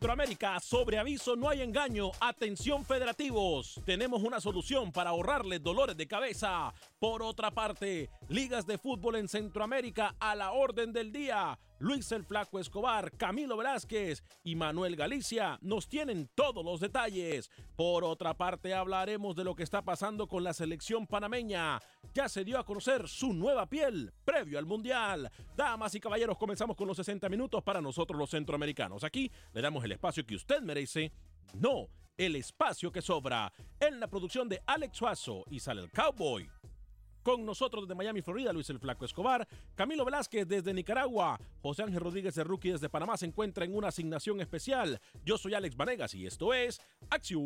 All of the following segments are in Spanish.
Centroamérica, sobre aviso no hay engaño, atención federativos, tenemos una solución para ahorrarles dolores de cabeza. Por otra parte, ligas de fútbol en Centroamérica a la orden del día. Luis el Flaco Escobar, Camilo Velázquez y Manuel Galicia nos tienen todos los detalles. Por otra parte, hablaremos de lo que está pasando con la selección panameña. Ya se dio a conocer su nueva piel previo al Mundial. Damas y caballeros, comenzamos con los 60 minutos para nosotros los centroamericanos. Aquí le damos el espacio que usted merece. No, el espacio que sobra. En la producción de Alex Suazo y sale el Cowboy. Con nosotros desde Miami, Florida, Luis el Flaco Escobar, Camilo Velázquez desde Nicaragua, José Ángel Rodríguez de Rookie desde Panamá se encuentra en una asignación especial. Yo soy Alex Vanegas y esto es Acción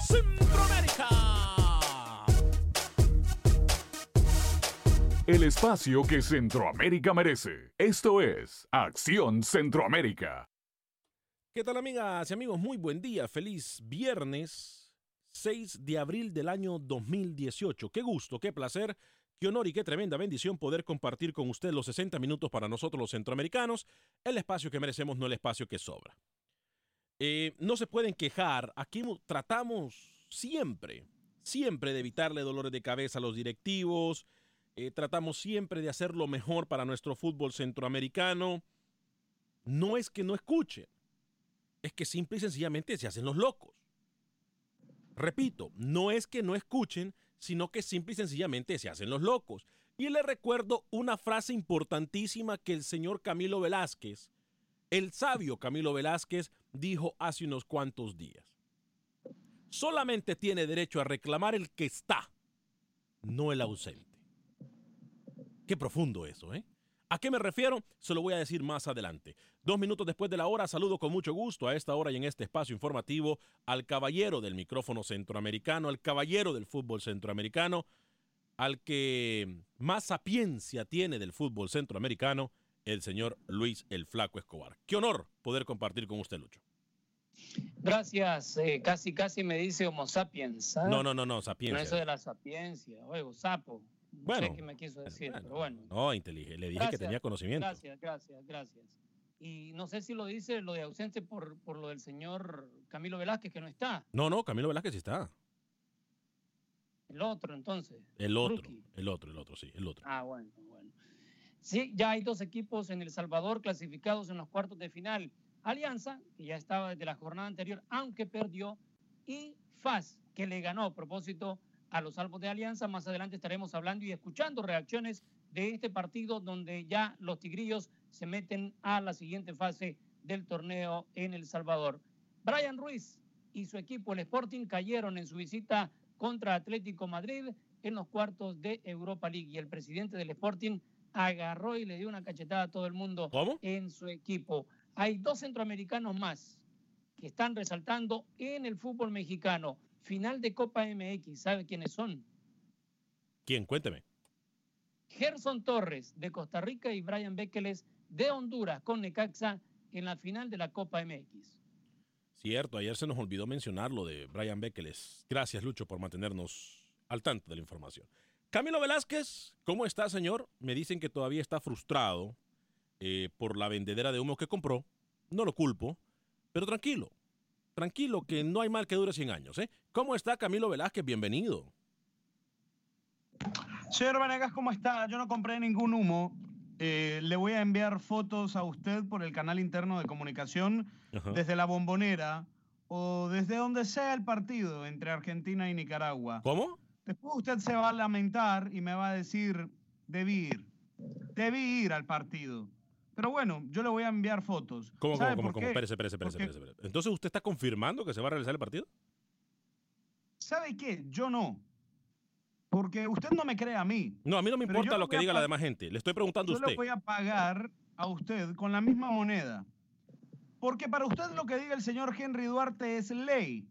Centroamérica. El espacio que Centroamérica merece. Esto es Acción Centroamérica. ¿Qué tal amigas y amigos? Muy buen día, feliz viernes 6 de abril del año 2018. Qué gusto, qué placer, qué honor y qué tremenda bendición poder compartir con usted los 60 minutos para nosotros los centroamericanos, el espacio que merecemos, no el espacio que sobra. Eh, no se pueden quejar, aquí tratamos siempre, siempre de evitarle dolores de cabeza a los directivos, eh, tratamos siempre de hacer lo mejor para nuestro fútbol centroamericano. No es que no escuchen, es que simple y sencillamente se hacen los locos. Repito, no es que no escuchen, sino que simple y sencillamente se hacen los locos. Y le recuerdo una frase importantísima que el señor Camilo Velázquez, el sabio Camilo Velázquez, dijo hace unos cuantos días. Solamente tiene derecho a reclamar el que está, no el ausente. Qué profundo eso, ¿eh? ¿A qué me refiero? Se lo voy a decir más adelante. Dos minutos después de la hora, saludo con mucho gusto a esta hora y en este espacio informativo al caballero del micrófono centroamericano, al caballero del fútbol centroamericano, al que más sapiencia tiene del fútbol centroamericano, el señor Luis el Flaco Escobar. Qué honor poder compartir con usted, Lucho. Gracias, eh, casi casi me dice Homo sapiens. ¿ah? No, no, no, no, sapiencia. No eso de la sapiencia, oigo, sapo. No Bueno, sé qué me quiso decir, bueno, pero bueno. No, inteligente. Le dije Gracias, que tenía conocimiento. Gracias, gracias, gracias. Y no sé si lo dice lo de ausente por, por lo del señor Camilo Velázquez, que no está. No, no, Camilo Velázquez sí está. El otro, entonces. El otro, Rookie. el otro, el otro, sí, el otro. Ah, bueno, bueno. Sí, ya hay dos equipos en El Salvador clasificados en los cuartos de final. Alianza, que ya estaba desde la jornada anterior, aunque perdió, y FAS, que le ganó a propósito a los salvos de Alianza. Más adelante estaremos hablando y escuchando reacciones de este partido donde ya los tigrillos se meten a la siguiente fase del torneo en El Salvador. Brian Ruiz y su equipo, el Sporting, cayeron en su visita contra Atlético Madrid en los cuartos de Europa League y el presidente del Sporting agarró y le dio una cachetada a todo el mundo en su equipo. Hay dos centroamericanos más que están resaltando en el fútbol mexicano. Final de Copa MX, ¿sabe quiénes son? ¿Quién? Cuénteme. Gerson Torres de Costa Rica y Brian Bekeles de Honduras con Necaxa en la final de la Copa MX. Cierto, ayer se nos olvidó mencionar lo de Brian Bekeles. Gracias, Lucho, por mantenernos al tanto de la información. Camilo Velázquez, ¿cómo está, señor? Me dicen que todavía está frustrado eh, por la vendedera de humo que compró. No lo culpo, pero tranquilo, tranquilo, que no hay mal que dure 100 años. ¿eh? ¿Cómo está Camilo Velázquez? Bienvenido. Señor Vanegas, ¿cómo está? Yo no compré ningún humo. Eh, le voy a enviar fotos a usted por el canal interno de comunicación desde la bombonera o desde donde sea el partido entre Argentina y Nicaragua. ¿Cómo? Después usted se va a lamentar y me va a decir, debí ir, debí ir al partido. Pero bueno, yo le voy a enviar fotos. ¿Cómo, cómo, cómo, cómo? Espérese, espérese, espérese. Entonces, ¿usted está confirmando que se va a realizar el partido? ¿Sabe qué? Yo no. Porque usted no me cree a mí. No, a mí no me importa lo que diga la demás gente. Le estoy preguntando a usted. Yo le voy a pagar a usted con la misma moneda. Porque para usted lo que diga el señor Henry Duarte es ley.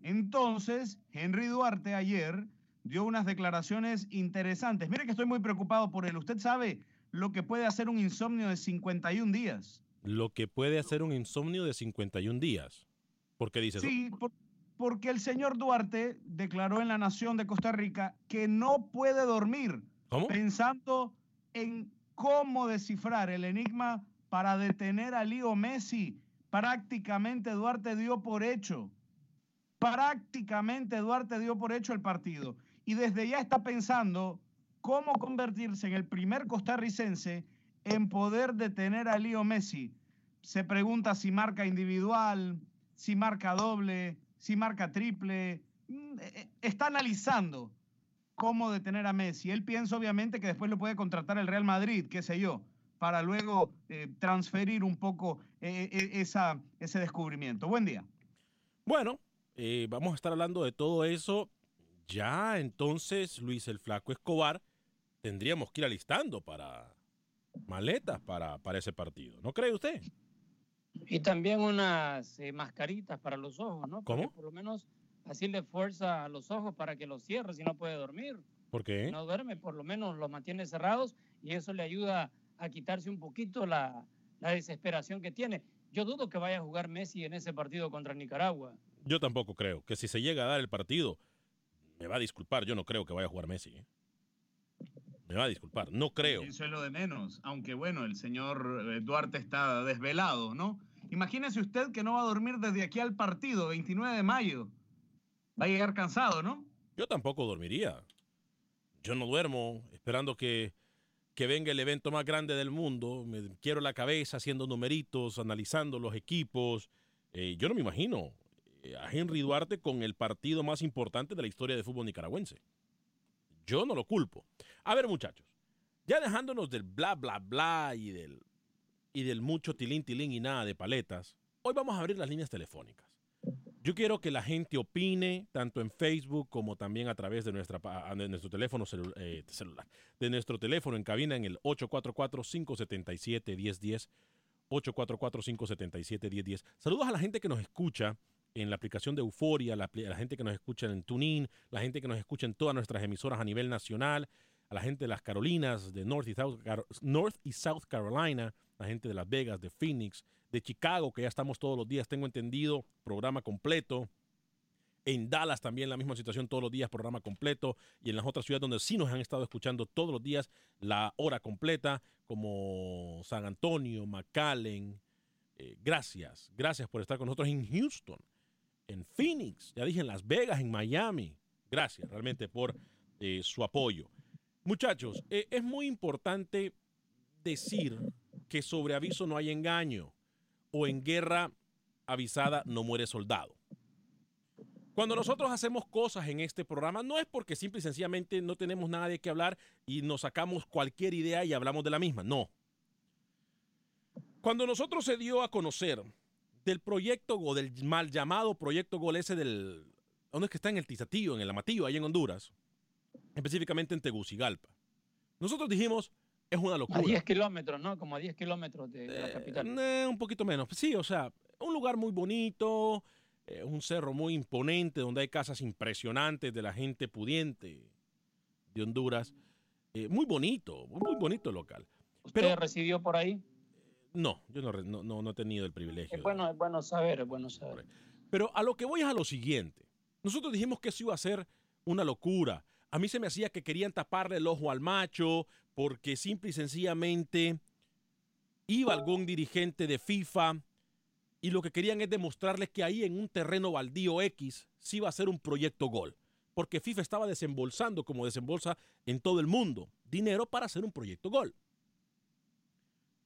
Entonces, Henry Duarte ayer dio unas declaraciones interesantes. Mire que estoy muy preocupado por él. Usted sabe lo que puede hacer un insomnio de 51 días. Lo que puede hacer un insomnio de 51 días. ¿Por qué dice eso? Sí, porque el señor Duarte declaró en la Nación de Costa Rica que no puede dormir pensando en cómo descifrar el enigma para detener a Leo Messi. Prácticamente Duarte dio por hecho prácticamente Duarte dio por hecho el partido y desde ya está pensando cómo convertirse en el primer costarricense en poder detener a Leo Messi. Se pregunta si marca individual, si marca doble, si marca triple. Mm, eh, eh, está analizando cómo detener a Messi. Él piensa obviamente que después lo puede contratar el Real Madrid, qué sé yo, para luego eh, transferir un poco esa, ese descubrimiento. Buen día. Bueno, vamos a estar hablando de todo eso. Ya entonces, Luis el Flaco Escobar, tendríamos que ir alistando para maletas para, para ese partido. ¿No cree usted? Y también unas eh, mascaritas para los ojos, ¿no? ¿Cómo? por lo menos así le fuerza a los ojos para que los cierre si no puede dormir. ¿Por qué? Si no duerme, por lo menos los mantiene cerrados y eso le ayuda a quitarse un poquito la, la desesperación que tiene. Yo dudo que vaya a jugar Messi en ese partido contra Nicaragua. Yo tampoco creo que si se llega a dar el partido, me va a disculpar, yo no creo que vaya a jugar Messi. ¿eh? Me va a disculpar, no creo. Eso es lo de menos, aunque bueno, el señor eh, Duarte está desvelado, ¿no? Imagínese usted que no va a dormir desde aquí al partido, 29 de mayo. Va a llegar cansado, ¿no? Yo tampoco dormiría. Yo no duermo esperando que, que venga el evento más grande del mundo. Me quiero la cabeza haciendo numeritos, analizando los equipos. Eh, yo no me imagino a Henry Duarte con el partido más importante de la historia del fútbol nicaragüense. Yo no lo culpo. A ver, muchachos, ya dejándonos del bla, bla, bla y del, y del mucho tilín, tilín y nada de paletas, hoy vamos a abrir las líneas telefónicas. Yo quiero que la gente opine tanto en Facebook como también a través de, nuestra, de nuestro teléfono eh, celular, de nuestro teléfono en cabina en el 844-577-1010. 844-577-1010. Saludos a la gente que nos escucha en la aplicación de Euforia, la, la, gente que nos escucha en TuneIn, la gente que nos escucha en todas nuestras emisoras a nivel nacional, a la gente de las Carolinas, de North y South, North y South Carolina, la gente de Las Vegas, de Phoenix, de Chicago, que ya estamos todos los días, tengo entendido, programa completo. En Dallas también la misma situación, todos los días programa completo. Y en las otras ciudades donde sí nos han estado escuchando todos los días la hora completa, como San Antonio, McAllen. Eh, gracias, gracias por estar con nosotros en Houston en Phoenix, ya dije en Las Vegas, en Miami. Gracias realmente por eh, su apoyo. Muchachos, eh, es muy importante decir que sobre aviso no hay engaño o en guerra avisada no muere soldado. Cuando nosotros hacemos cosas en este programa no es porque simple y sencillamente no tenemos nada de qué hablar y nos sacamos cualquier idea y hablamos de la misma, no. Cuando nosotros se dio a conocer del proyecto o del mal llamado proyecto Gol ese del... ¿Dónde es que está? En el Tizatillo, en el Amatillo, ahí en Honduras. Específicamente en Tegucigalpa. Nosotros dijimos, es una locura. A 10 kilómetros, ¿no? Como a 10 kilómetros de, la capital. Eh, un poquito menos. Sí, o sea, un lugar muy bonito, eh, un cerro muy imponente donde hay casas impresionantes de la gente pudiente de Honduras. Eh, muy bonito, muy bonito el local. ¿Usted residió por ahí? No, yo no, no, no, he tenido el privilegio. Es bueno, es bueno saber, es bueno saber. Pero a lo que voy es a lo siguiente. Nosotros dijimos que eso iba a ser una locura. A mí se me hacía que querían taparle el ojo al macho porque simple y sencillamente iba algún dirigente de FIFA y lo que querían es demostrarles que ahí en un terreno baldío X sí iba a ser un proyecto gol. Porque FIFA estaba desembolsando, como desembolsa en todo el mundo, dinero para hacer un proyecto gol.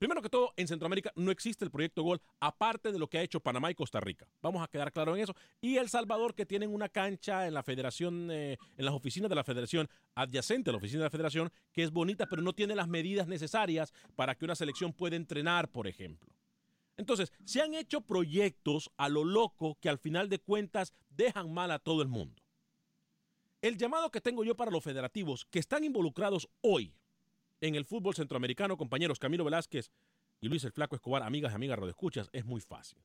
Primero que todo, en Centroamérica no existe el proyecto Gol, aparte de lo que ha hecho Panamá y Costa Rica. Vamos a quedar claro en eso. Y El Salvador, que tienen una cancha en la federación, eh, en las oficinas de la federación, adyacente a la oficina de la federación, que es bonita, pero no tiene las medidas necesarias para que una selección pueda entrenar, por ejemplo. Entonces, se han hecho proyectos a lo loco que al final de cuentas dejan mal a todo el mundo. El llamado que tengo yo para los federativos que están involucrados hoy en el fútbol centroamericano, compañeros Camilo Velázquez y Luis el Flaco Escobar, amigas y amigas escuchas, es muy fácil.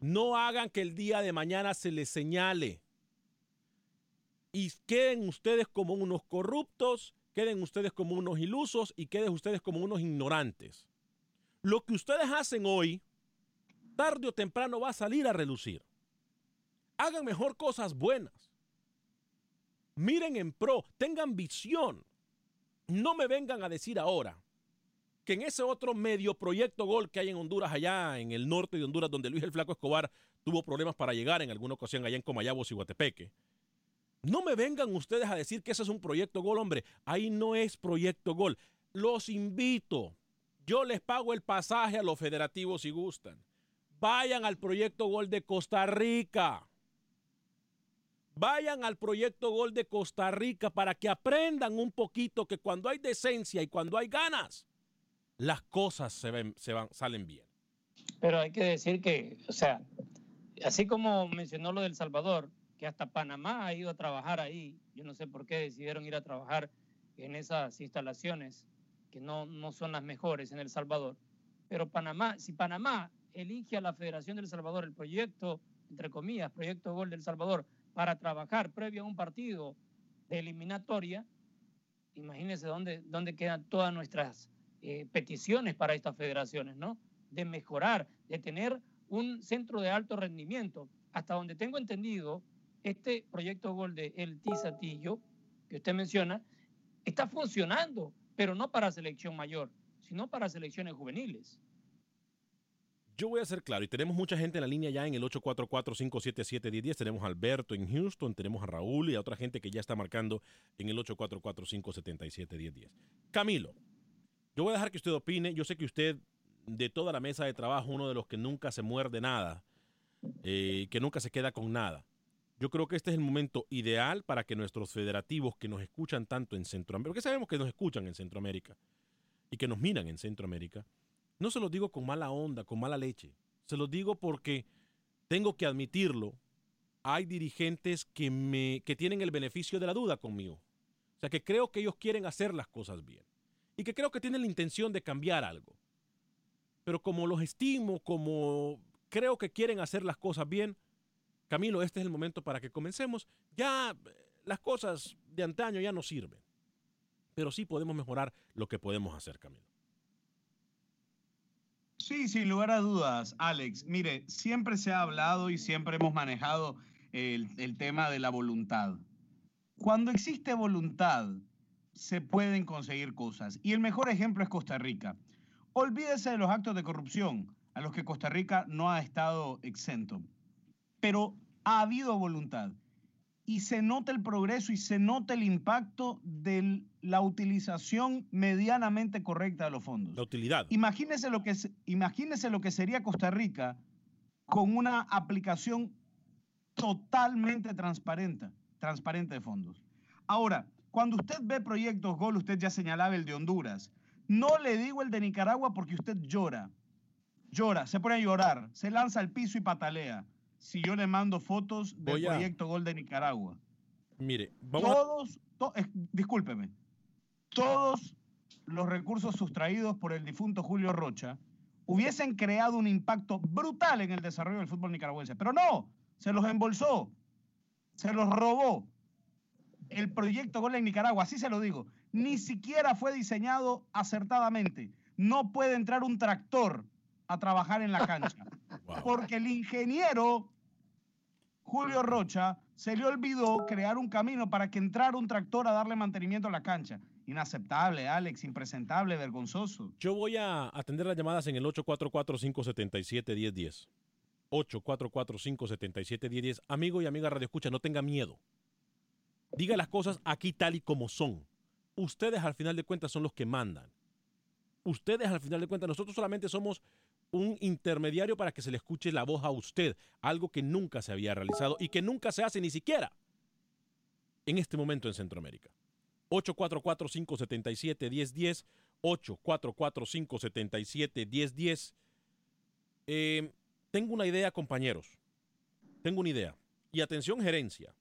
No hagan que el día de mañana se les señale y queden ustedes como unos corruptos, queden ustedes como unos ilusos y queden ustedes como unos ignorantes. Lo que ustedes hacen hoy, tarde o temprano va a salir a relucir. Hagan mejor cosas buenas. Miren en pro, tengan visión. No me vengan a decir ahora que en ese otro medio proyecto gol que hay en Honduras, allá en el norte de Honduras, donde Luis el Flaco Escobar tuvo problemas para llegar en alguna ocasión allá en Comayabos y Guatepeque. No me vengan ustedes a decir que ese es un proyecto gol, hombre. Ahí no es proyecto gol. Los invito. Yo les pago el pasaje a los federativos si gustan. Vayan al proyecto gol de Costa Rica. Vayan al proyecto Gol de Costa Rica para que aprendan un poquito que cuando hay decencia y cuando hay ganas, las cosas se, ven, se van, salen bien. Pero hay que decir que, o sea, así como mencionó lo del Salvador, que hasta Panamá ha ido a trabajar ahí, yo no sé por qué decidieron ir a trabajar en esas instalaciones que no, no son las mejores en El Salvador. Pero Panamá, si Panamá elige a la Federación del Salvador el proyecto, entre comillas, proyecto Gol del Salvador, para trabajar previo a un partido de eliminatoria, imagínense dónde, dónde quedan todas nuestras eh, peticiones para estas federaciones, ¿no? De mejorar, de tener un centro de alto rendimiento. Hasta donde tengo entendido, este proyecto Gol de El Tizatillo, que usted menciona, está funcionando, pero no para selección mayor, sino para selecciones juveniles. Yo voy a ser claro, y tenemos mucha gente en la línea ya en el 844-577-1010. Tenemos a Alberto en Houston, tenemos a Raúl y a otra gente que ya está marcando en el 844-577-1010. Camilo, yo voy a dejar que usted opine. Yo sé que usted, de toda la mesa de trabajo, uno de los que nunca se muerde nada, eh, que nunca se queda con nada. Yo creo que este es el momento ideal para que nuestros federativos que nos escuchan tanto en Centroamérica, porque sabemos que nos escuchan en Centroamérica y que nos miran en Centroamérica, no se los digo con mala onda, con mala leche. Se los digo porque tengo que admitirlo. Hay dirigentes que, me, que tienen el beneficio de la duda conmigo. O sea, que creo que ellos quieren hacer las cosas bien. Y que creo que tienen la intención de cambiar algo. Pero como los estimo, como creo que quieren hacer las cosas bien, Camilo, este es el momento para que comencemos. Ya eh, las cosas de antaño ya no sirven. Pero sí podemos mejorar lo que podemos hacer, Camilo. Sí, sin lugar a dudas, Alex. Mire, siempre se ha hablado y siempre hemos manejado el, el, tema de la voluntad. Cuando existe voluntad, se pueden conseguir cosas. Y el mejor ejemplo es Costa Rica. Olvídese de los actos de corrupción, a los que Costa Rica no ha estado exento. Pero ha habido voluntad. Y se nota el progreso y se nota el impacto de la utilización medianamente correcta de los fondos. La utilidad. Imagínese lo que, imagínese lo que sería Costa Rica con una aplicación totalmente transparente, transparente de fondos. Ahora, cuando usted ve proyectos Gol, usted ya señalaba el de Honduras. No le digo el de Nicaragua porque usted llora. Llora, se pone a llorar, se lanza al piso y patalea si yo le mando fotos del proyecto Gol de Nicaragua. Mire, vamos todos, discúlpeme, todos los recursos sustraídos por el difunto Julio Rocha hubiesen creado un impacto brutal en el desarrollo del fútbol nicaragüense. Pero no, se los embolsó, se los robó. El proyecto Gol en Nicaragua, así se lo digo, ni siquiera fue diseñado acertadamente. No puede entrar un tractor a trabajar en la cancha. Porque el ingeniero Julio Rocha se le olvidó crear un camino para que entrara un tractor a darle mantenimiento a la cancha. Inaceptable, Alex, impresentable, vergonzoso. Yo voy a atender las llamadas en el 844-577-1010. 844-577-1010. Amigo y amiga Radio Escucha, no tenga miedo. Diga las cosas aquí tal y como son. Ustedes al final de cuentas son los que mandan. Ustedes al final de cuentas, nosotros solamente somos un intermediario para que se le escuche la voz a usted, algo que nunca se había realizado y que nunca se hace ni siquiera en este momento en Centroamérica. 844-577-1010, 844-577-1010. Eh, tengo una idea, compañeros. Tengo una idea. Y atención, gerencia.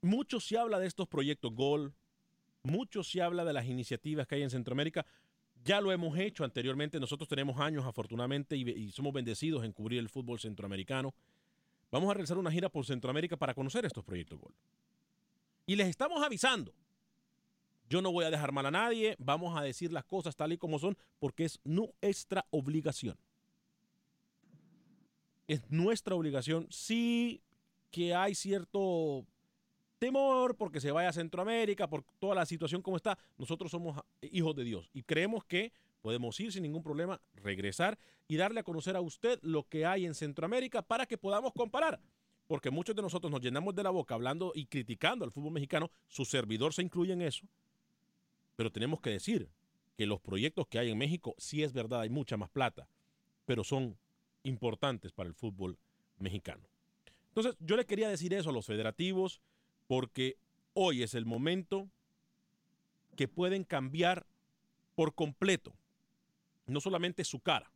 Mucho se habla de estos proyectos Gol, mucho se habla de las iniciativas que hay en Centroamérica, ya lo hemos hecho anteriormente. Nosotros tenemos años, afortunadamente, y, somos bendecidos en cubrir el fútbol centroamericano. Vamos a realizar una gira por Centroamérica para conocer estos proyectos Gol. Y les estamos avisando. Yo no voy a dejar mal a nadie. Vamos a decir las cosas tal y como son porque es nuestra obligación. Es nuestra obligación. Sí que hay cierto temor porque se vaya a Centroamérica, por toda la situación como está. Nosotros somos hijos de Dios y creemos que podemos ir sin ningún problema, regresar y darle a conocer a usted lo que hay en Centroamérica para que podamos comparar. Porque muchos de nosotros nos llenamos de la boca hablando y criticando al fútbol mexicano, su servidor se incluye en eso, pero tenemos que decir que los proyectos que hay en México, sí es verdad, hay mucha más plata, pero son importantes para el fútbol mexicano. Entonces, yo le quería decir eso a los federativos, porque hoy es el momento que pueden cambiar por completo, no solamente su cara,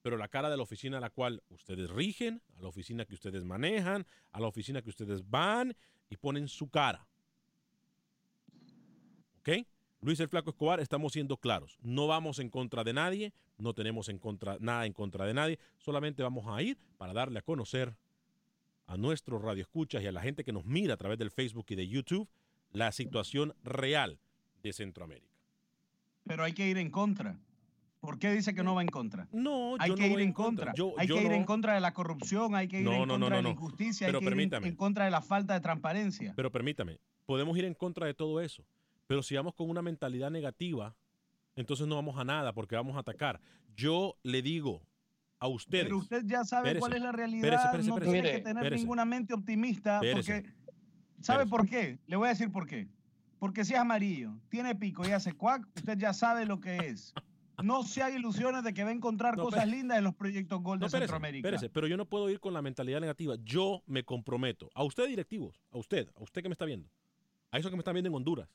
pero la cara de la oficina a la cual ustedes rigen, a la oficina que ustedes manejan, a la oficina que ustedes van y ponen su cara. ¿Ok? Luis el Flaco Escobar, estamos siendo claros. No vamos en contra de nadie, no tenemos en contra, nada en contra de nadie, solamente vamos a ir para darle a conocer a nuestros radioescuchas y a la gente que nos mira a través del Facebook y de YouTube la situación real de Centroamérica. Pero hay que ir en contra. ¿Por qué dice que no va en contra? No, hay que ir en contra. hay que ir en contra de la corrupción, hay que ir en contra de la injusticia, hay que ir en contra de la falta de transparencia. Pero permítame, podemos ir en contra de todo eso. Pero si vamos con una mentalidad negativa, entonces no vamos a nada porque vamos a atacar. Yo le digo, a ustedes. Pero usted ya sabe cuál es la realidad. no tiene que tener ninguna mente optimista. Porque, ¿Sabe por qué? Le voy a decir por qué. Porque si es amarillo, tiene pico y hace cuac, usted ya sabe lo que es. No se haga ilusiones de que va a encontrar cosas lindas en los proyectos Gol de Centroamérica. pero yo no puedo ir con la mentalidad negativa. Yo me comprometo. A usted, directivos, a usted, a usted que me está viendo, a esos que me están viendo en Honduras,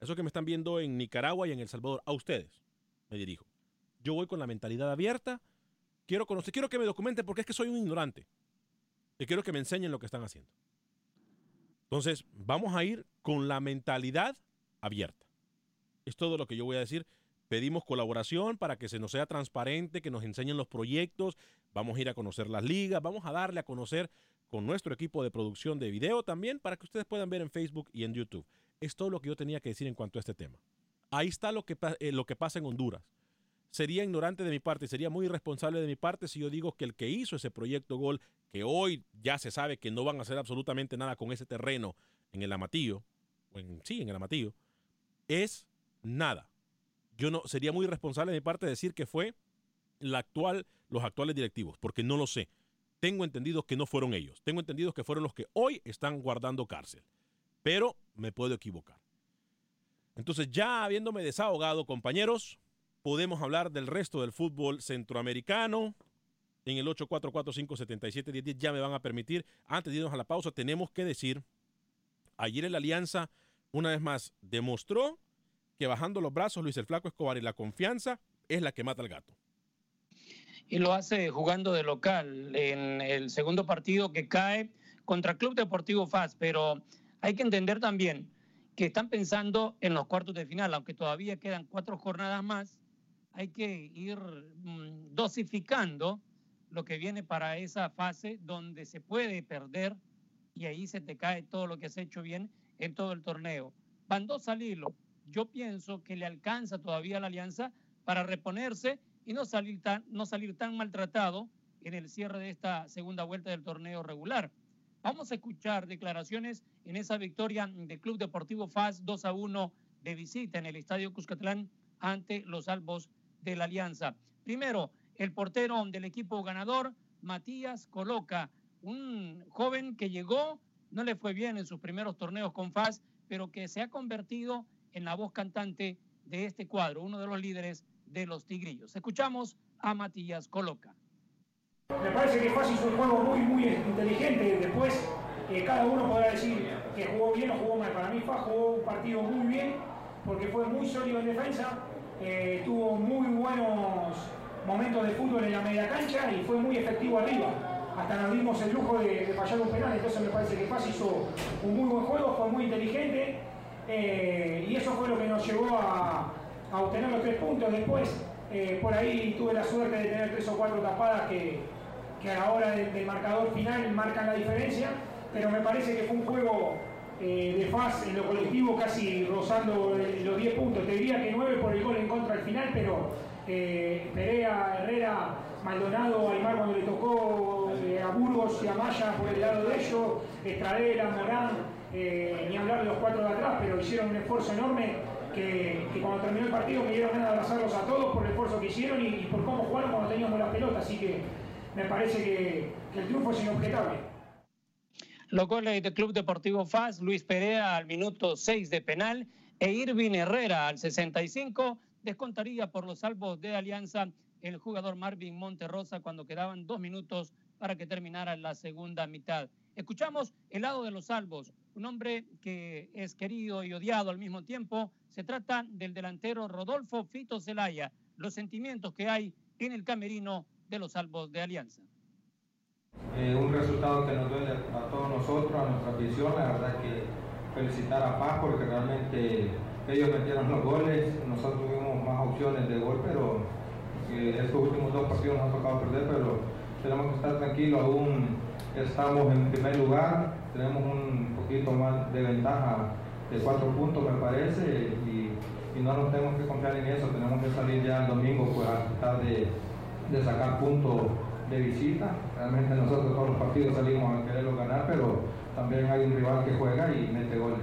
a esos que me están viendo en Nicaragua y en El Salvador, a ustedes me dirijo. Yo voy con la mentalidad abierta Quiero conocer, quiero que me documenten porque es que soy un ignorante. Y quiero que me enseñen lo que están haciendo. Entonces, vamos a ir con la mentalidad abierta. Es todo lo que yo voy a decir. Pedimos colaboración para que se nos sea transparente, que nos enseñen los proyectos. Vamos a ir a conocer las ligas. Vamos a darle a conocer con nuestro equipo de producción de video también para que ustedes puedan ver en Facebook y en YouTube. Es todo lo que yo tenía que decir en cuanto a este tema. Ahí está lo que, eh, lo que pasa en Honduras sería ignorante de mi parte, sería muy irresponsable de mi parte si yo digo que el que hizo ese proyecto Gol, que hoy ya se sabe que no van a hacer absolutamente nada con ese terreno en el Amatillo, o en, sí, en el Amatillo, es nada. Yo no sería muy irresponsable de mi parte decir que fue la actual, los actuales directivos, porque no lo sé. tengo entendido que no fueron ellos. Tengo entendido que fueron los que hoy están guardando cárcel. Pero me puedo equivocar. Entonces, ya habiéndome desahogado, compañeros, podemos hablar del resto del fútbol centroamericano. En el 844-577-1010 ya me van a permitir. Antes de irnos a la pausa, tenemos que decir, ayer en la Alianza, una vez más, demostró que bajando los brazos Luis el Flaco Escobar y la confianza es la que mata al gato. Y lo hace jugando de local en el segundo partido que cae contra Club Deportivo FAS, pero hay que entender también que están pensando en los cuartos de final, aunque todavía quedan cuatro jornadas más, hay que ir mm, dosificando lo que viene para esa fase donde se puede perder y ahí se te cae todo lo que has hecho bien en todo el torneo. Van dos al hilo. Yo pienso que le alcanza todavía a la alianza para reponerse y no salir tan, no salir tan maltratado en el cierre de esta segunda vuelta del torneo regular. Vamos a escuchar declaraciones en esa victoria del Club Deportivo FAS 2 a 1 de visita en el Estadio Cuscatlán ante los Albos de la Alianza. Primero, el portero del equipo ganador, Matías Coloca, un joven que llegó, no le fue bien en sus primeros torneos con FAS, pero que se ha convertido en la voz cantante de este cuadro, uno de los líderes de los Tigrillos. Escuchamos a Matías Coloca. Me parece que FAS hizo un juego muy, muy inteligente. Después, eh, cada uno podrá decir que jugó bien o jugó mal. Para mí, FAS jugó un partido muy bien porque fue muy sólido en defensa, eh, tuvo muy buenos momentos de fútbol en la media cancha y fue muy efectivo arriba. Hasta nos dimos el lujo de, fallar un penal, entonces me parece que Paz hizo un muy buen juego, fue muy inteligente eh, y eso fue lo que nos llevó a, obtener los tres puntos. Después, eh, por ahí tuve la suerte de tener tres o cuatro tapadas que, a la hora del marcador final marcan la diferencia, pero me parece que fue un juego eh, de faz en lo colectivo casi rozando los 10 puntos. Te diría que 9 por el gol en contra al final, pero eh, Perea, Herrera, Maldonado, Aymar cuando le tocó eh, a Burgos y a Maya por el lado de ellos, Estradera, Morán, ni hablar de los cuatro de atrás, pero hicieron un esfuerzo enorme que, cuando terminó el partido me dieron ganas de abrazarlos a todos por el esfuerzo que hicieron y, por cómo jugaron cuando teníamos la pelota. Así que me parece que el triunfo es inobjetable. Los goles del Club Deportivo FAS, Luis Perea al minuto 6 de penal e Irvin Herrera al 65 descontaría por los salvos de Alianza el jugador Marvin Monterrosa cuando quedaban dos minutos para que terminara la segunda mitad. Escuchamos el lado de los salvos, un hombre que es querido y odiado al mismo tiempo. Se trata del delantero Rodolfo Fito Zelaya, los sentimientos que hay en el camerino de los salvos de Alianza. Resultado que nos duele a todos nosotros, a nuestra afición, la verdad que felicitar a Paz porque realmente ellos metieron los goles, nosotros tuvimos más opciones de gol, pero eh, estos últimos dos partidos nos ha tocado perder, pero tenemos que estar tranquilos, aún estamos en primer lugar, tenemos un poquito más de ventaja de cuatro puntos me parece y, no nos tenemos que confiar en eso, tenemos que salir ya el domingo pues, a tratar de sacar puntos de visita. Realmente nosotros todos los partidos salimos a quererlo ganar, pero también hay un rival que juega y mete goles.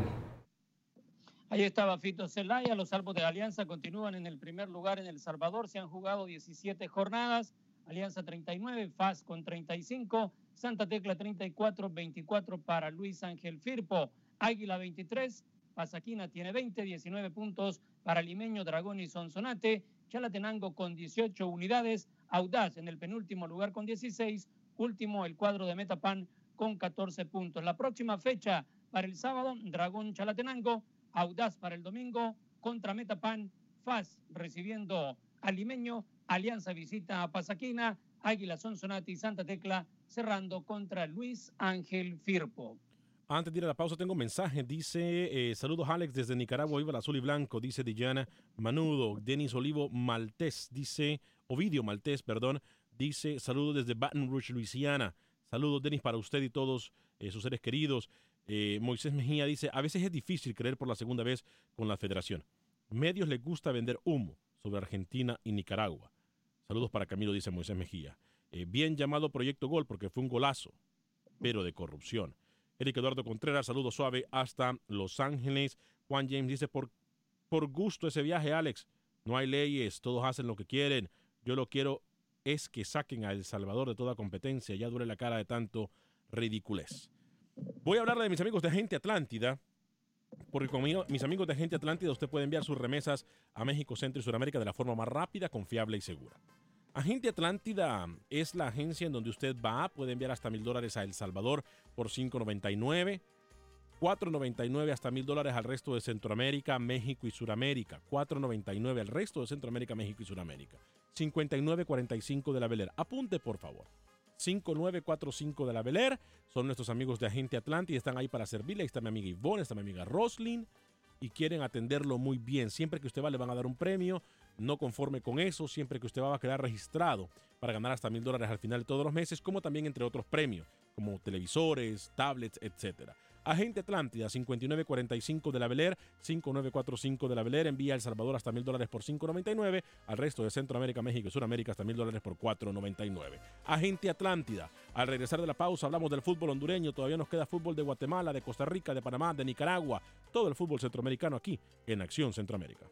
Ahí estaba Fito Celaya, los salvos de Alianza continúan en el primer lugar en El Salvador, se han jugado 17 jornadas, Alianza 39, FAS con 35, Santa Tecla 34, 24 para Luis Ángel Firpo, Águila 23, Pasaquina tiene 20, 19 puntos para Limeño, Dragón y Sonsonate, Chalatenango con 18 unidades, Audaz en el penúltimo lugar con 16, último el cuadro de Metapan con 14 puntos. La próxima fecha para el sábado, Dragón Chalatenango, Audaz para el domingo, contra Metapan, FAS recibiendo al Limeño, Alianza visita a Pasaquina, Águila Sonsonate y Santa Tecla cerrando contra Luis Ángel Firpo. Antes de ir a la pausa, tengo un mensaje. Dice: eh, Saludos, Alex, desde Nicaragua, viva el azul y blanco. Dice Diana Manudo. Denis Olivo Maltés. Dice: Ovidio Maltés, perdón, dice saludos desde Baton Rouge, Luisiana. Saludos, Denis, para usted y todos eh, sus seres queridos. Eh, Moisés Mejía dice, a veces es difícil creer por la segunda vez con la federación. Medios les gusta vender humo sobre Argentina y Nicaragua. Saludos para Camilo, dice Moisés Mejía. Bien llamado Proyecto Gol porque fue un golazo, pero de corrupción. Eric Eduardo Contreras, saludos suave hasta Los Ángeles. Juan James dice, por, por gusto ese viaje, Alex. No hay leyes, todos hacen lo que quieren. Yo lo quiero es que saquen a El Salvador de toda competencia. Ya dure la cara de tanto ridiculez. Voy a hablarle de mis amigos de Agente Atlántida. Porque con mis amigos de Agente Atlántida usted puede enviar sus remesas a México, Centro y Sudamérica de la forma más rápida, confiable y segura. Agente Atlántida es la agencia en donde usted va, puede enviar hasta mil dólares a El Salvador por 5.99, 4.99 hasta mil dólares al resto de Centroamérica, México y Sudamérica, 4.99 al resto de Centroamérica, México y Sudamérica, 59.45 de la Beler. Apunte por favor. 5945 de la Beler. Son nuestros amigos de Agente Atlántico y están ahí para servirle. Ahí está mi amiga Ivonne, está mi amiga Roslyn y quieren atenderlo muy bien. Siempre que usted va le van a dar un premio. No conforme con eso, siempre que usted va a quedar registrado para ganar hasta mil dólares al final de todos los meses, como también entre otros premios, como televisores, tablets, etcétera. Agente Atlántida, 5945 de la Beler, 5945 de la Beler, envía a El Salvador hasta mil dólares por 5.99, al resto de Centroamérica, México y Sudamérica hasta mil dólares por 4.99. Agente Atlántida, al regresar de la pausa hablamos del fútbol hondureño, todavía nos queda fútbol de Guatemala, de Costa Rica, de Panamá, de Nicaragua, todo el fútbol centroamericano aquí en Acción Centroamérica.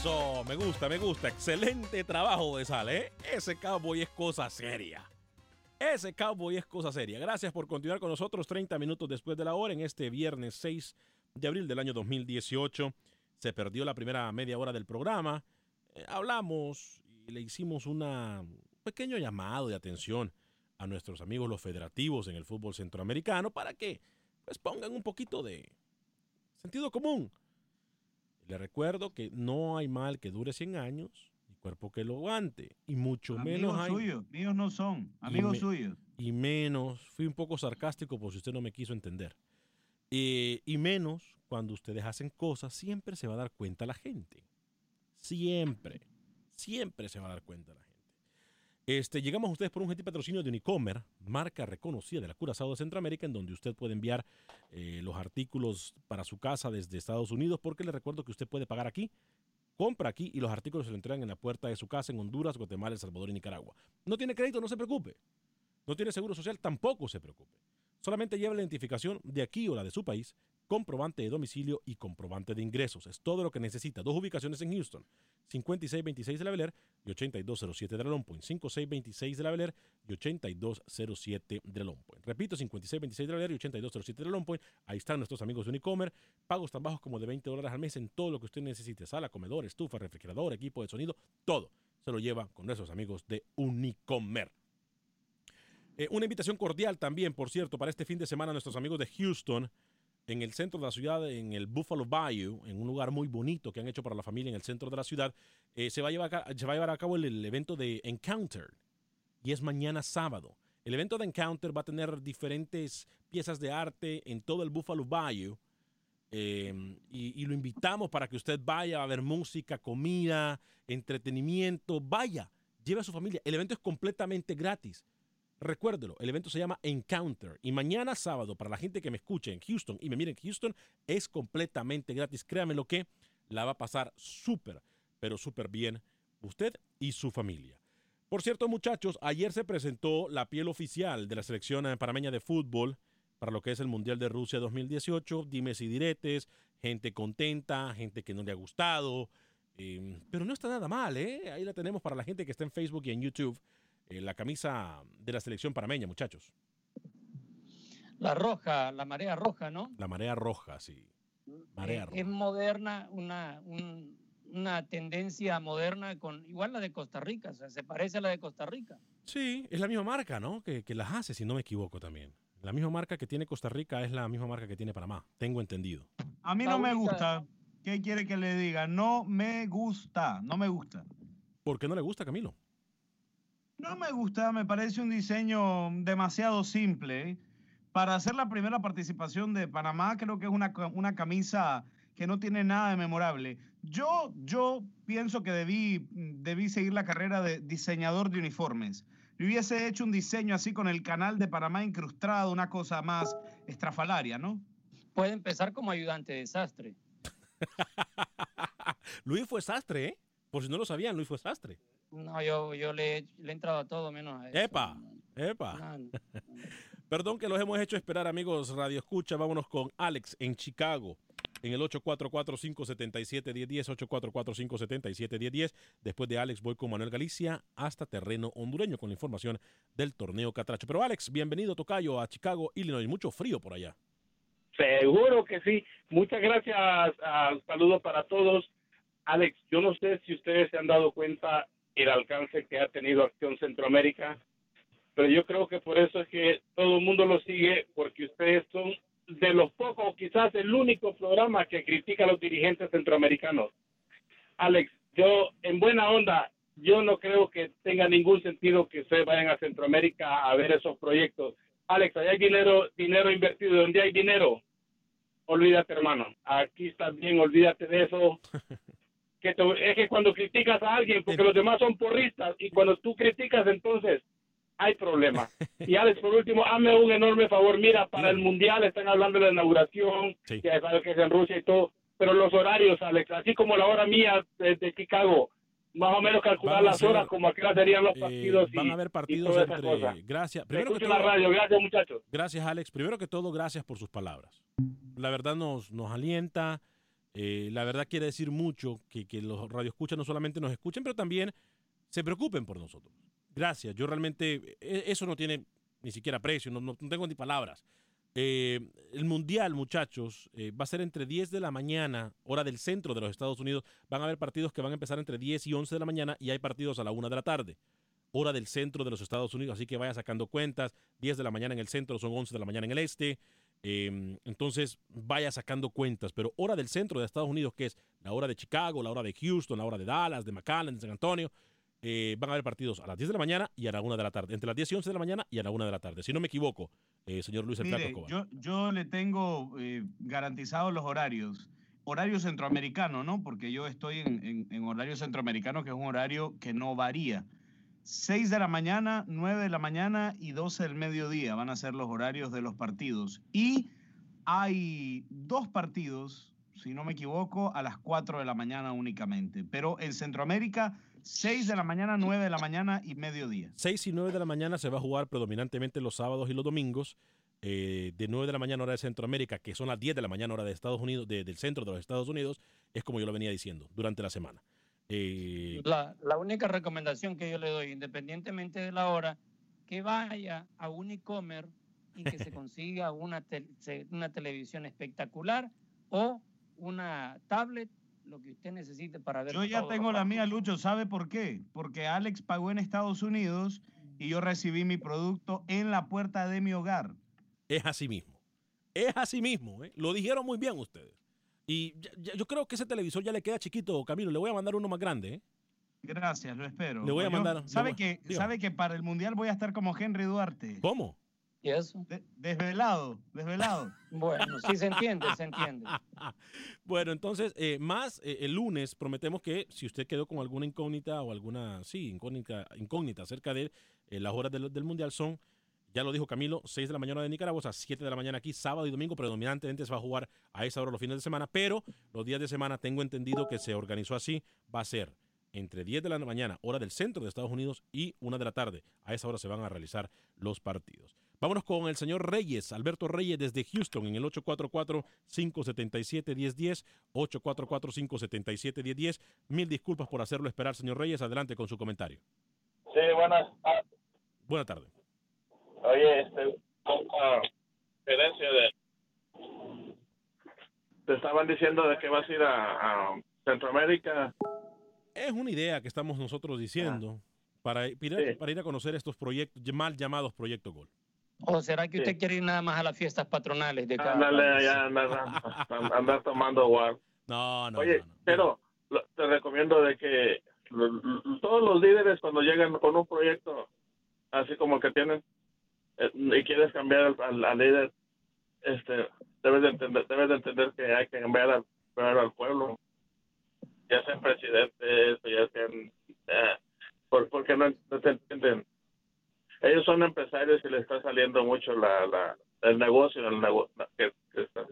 Eso, me gusta, me gusta. Excelente trabajo de sale, ¿eh? Ese cowboy es cosa seria. Ese cowboy es cosa seria. Gracias por continuar con nosotros 30 minutos después de la hora en este viernes 6 de abril del año 2018. Se perdió la primera media hora del programa. Eh, hablamos y le hicimos un pequeño llamado de atención a nuestros amigos los federativos en el fútbol centroamericano para que pues pongan un poquito de sentido común le recuerdo que no hay mal que dure 100 años y cuerpo que lo aguante. Y mucho menos hay... suyos, míos no son, amigos suyos. Y menos, fui un poco sarcástico por si usted no me quiso entender. Eh, y menos cuando ustedes hacen cosas, siempre se va a dar cuenta la gente. Siempre, siempre se va a dar cuenta la gente. Este, llegamos a ustedes por un gentil patrocinio de Unicomer, marca reconocida de la Curazao de Centroamérica, en donde usted puede enviar eh, los artículos para su casa desde Estados Unidos, porque le recuerdo que usted puede pagar aquí, compra aquí y los artículos se le entregan en la puerta de su casa en Honduras, Guatemala, El Salvador y Nicaragua. No tiene crédito, no se preocupe. No tiene seguro social, tampoco se preocupe. Solamente lleva la identificación de aquí o la de su país comprobante de domicilio y comprobante de ingresos. Es todo lo que necesita. Dos ubicaciones en Houston, 5626 de la y 8207 de la Long Point. 5626 de la Beler y 8207 de la Point. Repito, 5626 de la y 8207 de la. Ahí están nuestros amigos de Unicomer. Pagos tan bajos como de 20 dólares al mes en todo lo que usted necesite. Sala, comedor, estufa, refrigerador, equipo de sonido, todo. Se lo lleva con nuestros amigos de Unicomer. Eh, una invitación cordial también, por cierto, para este fin de semana a nuestros amigos de Houston en el centro de la ciudad, en el Buffalo Bayou, en un lugar muy bonito que han hecho para la familia en el centro de la ciudad, eh, se, va a llevar a, se va a llevar a cabo el, evento de Encounter y es mañana sábado. El evento de Encounter va a tener diferentes piezas de arte en todo el Buffalo Bayou eh, y, y, lo invitamos para que usted vaya a ver música, comida, entretenimiento, vaya, lleve a su familia. El evento es completamente gratis. Recuérdelo, el evento se llama Encounter y mañana sábado, para la gente que me escuche en Houston y me mire en Houston, es completamente gratis. Créame lo que la va a pasar súper, pero súper bien usted y su familia. Por cierto, muchachos, ayer se presentó la piel oficial de la selección panameña de fútbol para lo que es el Mundial de Rusia 2018. Dime si diretes, gente contenta, gente que no le ha gustado. Em, pero no está nada mal, ¿eh? Ahí la tenemos para la gente que está en Facebook y en YouTube eh, la camisa de la selección parameña, muchachos. La roja, la marea roja, ¿no? La marea roja, sí. Marea roja. Es moderna, una, una tendencia moderna con igual la de Costa Rica, o sea, se parece a la de Costa Rica. Sí, es la misma marca, ¿no? Que, que las hace, si no me equivoco también. La misma marca que tiene Costa Rica es la misma marca que tiene Panamá, tengo entendido. A mí no me gusta. ¿Qué quiere que le diga? No me gusta, no me gusta. ¿Por qué no le gusta, Camilo? No me gusta, me parece un diseño demasiado simple. Para hacer la primera participación de Panamá, creo que es una, una camisa que no tiene nada de memorable. Yo, yo pienso que debí, debí seguir la carrera de diseñador de uniformes. Yo hubiese hecho un diseño así con el canal de Panamá incrustado, una cosa más estrafalaria, ¿no? Puede empezar como ayudante de sastre. Luis fue sastre, ¿eh? Por si no lo sabían, Luis fue sastre. No, yo, yo le, le he entrado a todo menos a eso. ¡Epa! ¡Epa! Perdón que los hemos hecho esperar, amigos Radio Escucha. Vámonos con Alex en Chicago en el 844-577-1010, 844-577-1010. Después de Alex voy con Manuel Galicia hasta terreno hondureño con la información del torneo Catracho. Pero Alex, bienvenido Tocayo a Chicago, Illinois. Mucho frío por allá. Seguro que sí. Muchas gracias. Uh, saludos para todos. Alex, yo no sé si ustedes se han dado cuenta el alcance que ha tenido Acción Centroamérica, pero yo creo que por eso es que todo el mundo lo sigue, porque ustedes son de los pocos, quizás el único programa que critica a los dirigentes centroamericanos. Alex, yo en buena onda, yo no creo que tenga ningún sentido que ustedes vayan a Centroamérica a ver esos proyectos. Alex, allá hay dinero, dinero invertido, donde hay dinero, olvídate hermano, aquí bien, olvídate de eso. Que es que cuando criticas a alguien, porque los demás son porristas, y cuando tú criticas entonces hay problemas. Y Alex, por último, hazme un enorme favor. Mira, para el Mundial están hablando de la inauguración, sí. ya sabes que es en Rusia y todo, pero los horarios, Alex, así como la hora mía desde Chicago, más o menos calcular las horas como a qué hora serían los partidos. Eh, van a haber partidos entre... Gracias. Primero que todo, la radio. Gracias, muchachos. Gracias, Alex. Primero que todo, gracias por sus palabras. La verdad nos, nos alienta. Eh, la verdad quiere decir mucho que, que los radioescuchas no solamente nos escuchen, pero también se preocupen por nosotros. Gracias. Yo realmente, eso no tiene ni siquiera precio, no tengo ni palabras. Eh, el Mundial, muchachos, eh, va a ser entre 10 de la mañana, hora del centro de los Estados Unidos. Van a haber partidos que van a empezar entre 10 y 11 de la mañana y hay partidos a la 1 de la tarde, hora del centro de los Estados Unidos. Así que vaya sacando cuentas. 10 de la mañana en el centro son 11 de la mañana en el este. Eh, entonces vaya sacando cuentas. Pero hora del centro de Estados Unidos, que es la hora de Chicago, la hora de Houston, la hora de Dallas, de McAllen, de San Antonio, eh, van a haber partidos a las 10 de la mañana y a la 1 de la tarde. Entre las 10 y 11 de la mañana y a la 1 de la tarde. Si no me equivoco, eh, señor Luis El Mire, yo, yo le tengo eh, garantizados los horarios. Horario centroamericano, ¿no? Porque yo estoy en, en, en, horario centroamericano, que es un horario que no varía. 6 de la mañana, 9 de la mañana y 12 del mediodía van a ser los horarios de los partidos. Y hay dos partidos, si no me equivoco, a las 4 de la mañana únicamente. Pero en Centroamérica 6 de la mañana, 9 de la mañana y mediodía. 6 y 9 de la mañana se va a jugar predominantemente los sábados y los domingos. Eh, de 9 de la mañana hora de Centroamérica, que son las 10 de la mañana hora de Estados Unidos, de, del centro de los Estados Unidos, es como yo lo venía diciendo durante la semana. Eh, la, la, única recomendación que yo le doy, independientemente de la hora, que vaya a Unicomer y que se consiga una, te, una televisión espectacular o una tablet lo que usted necesite para ver. Yo ya tengo la mía, Lucho. ¿Sabe por qué? Porque Alex pagó en Estados Unidos y yo recibí mi producto en la puerta de mi hogar. Es así mismo. Es así mismo. ¿eh? Lo dijeron muy bien ustedes. Y ya, ya, yo creo que ese televisor ya le queda chiquito, Camilo. Le voy a mandar uno más grande. ¿eh? Gracias, lo espero. Le voy a mandar. Yo, ¿sabe, que, ¿Sabe que para el Mundial voy a estar como Henry Duarte? ¿Cómo? ¿Y eso? De, desvelado, desvelado. bueno, sí se entiende, se entiende. bueno, entonces, eh, más eh, el lunes prometemos que si usted quedó con alguna incógnita o alguna, sí, incógnita, incógnita acerca de eh, las horas del, del, Mundial son, ya lo dijo Camilo, 6 de la mañana de Nicaragua, a 7 de la mañana aquí, sábado y domingo, predominantemente se va a jugar a esa hora los fines de semana, pero los días de semana tengo entendido que se organizó así, va a ser entre 10 de la mañana, hora del centro de Estados Unidos, y 1 de la tarde. A esa hora se van a realizar los partidos. Vámonos con el señor Reyes, Alberto Reyes desde Houston en el 844-577-1010, 844-577-1010. Mil disculpas por hacerlo esperar, señor Reyes. Adelante con su comentario. Sí, buenas. Ah, Buenas tardes. Oye, este, uh, herencia de... Te estaban diciendo de que vas a ir a, a Centroamérica. Es una idea que estamos nosotros diciendo ah. para, para, sí. para, ir a conocer estos proyectos, mal llamados Proyecto Gol. ¿O será que usted sí. quiere ir nada más a las fiestas patronales de cada Ándale, andar, andar tomando guar. No, no. Oye, no, no. pero te recomiendo de que todos los líderes cuando llegan con un proyecto así como que tienen y quieres cambiar al, al, líder, este, debes de entender, debes de entender que hay que cambiar al, al pueblo, ya sean presidentes, ya sean, eh, por, porque no, no te entienden ellos son empresarios y les está saliendo mucho la, la el negocio, el negocio que, que está.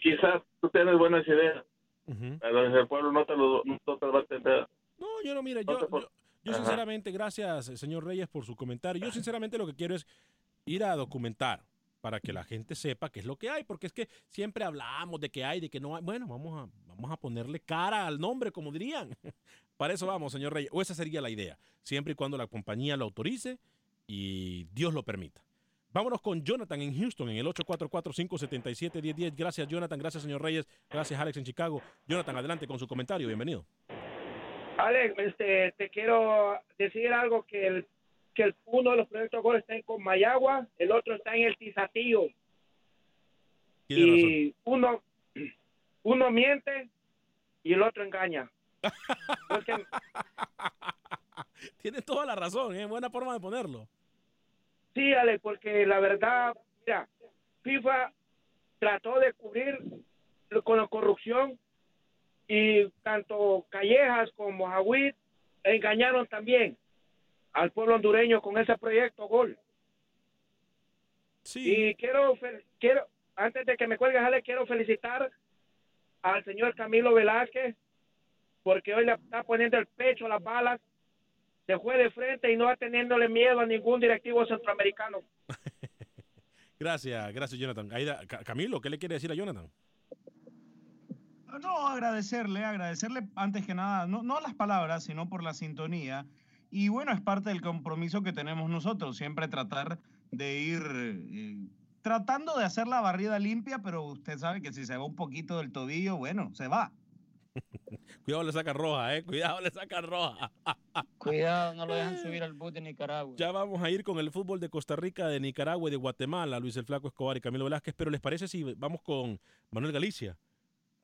quizás tú tienes buenas ideas, uh -huh. pero el pueblo no te lo no te va a entender. No, yo no, mira, yo, yo, Yo sinceramente, gracias, señor Reyes, por su comentario. Yo sinceramente lo que quiero es ir a documentar para que la gente sepa qué es lo que hay, porque es que siempre hablamos de que hay, de que no hay. Bueno, vamos a, vamos a ponerle cara al nombre, como dirían. Para eso vamos, señor Reyes. O esa sería la idea, siempre y cuando la compañía lo autorice y Dios lo permita. Vámonos con Jonathan en Houston en el 844-577-1010. Gracias, Jonathan. Gracias, señor Reyes. Gracias, Alex en Chicago. Jonathan, adelante con su comentario. Bienvenido. Alex, este, te quiero decir algo que el que el, uno de los proyectos Gol está en Comayagua, el otro está en el Tizatillo. Y uno, uno miente y el otro engaña. Tiene toda la razón, es ¿eh? buena forma de ponerlo. Sí, Ale, porque la verdad, mira, FIFA trató de cubrir con la corrupción y tanto Callejas como Javid engañaron también al pueblo hondureño con ese proyecto Gol. Sí. Y quiero, quiero antes de que me cuelgue, le quiero felicitar al señor Camilo Velázquez porque hoy le está poniendo el pecho a las balas, se fue de frente y no va teniéndole miedo a ningún directivo centroamericano. gracias, gracias Jonathan. Camilo, ¿qué le quiere decir a Jonathan? No, agradecerle, agradecerle antes que nada, no, no las palabras, sino por la sintonía y bueno, es parte del compromiso que tenemos nosotros, siempre tratar de ir eh, tratando de hacer la barrida limpia, pero usted sabe que si se va un poquito del tobillo, bueno, se va. Cuidado, le saca roja, ¿eh? Cuidado, le saca roja. Cuidado, no lo dejan subir al bus de Nicaragua. Ya vamos a ir con el fútbol de Costa Rica, de Nicaragua y de Guatemala, Luis el Flaco Escobar y Camilo Velázquez. Pero ¿les parece si vamos con Manuel Galicia?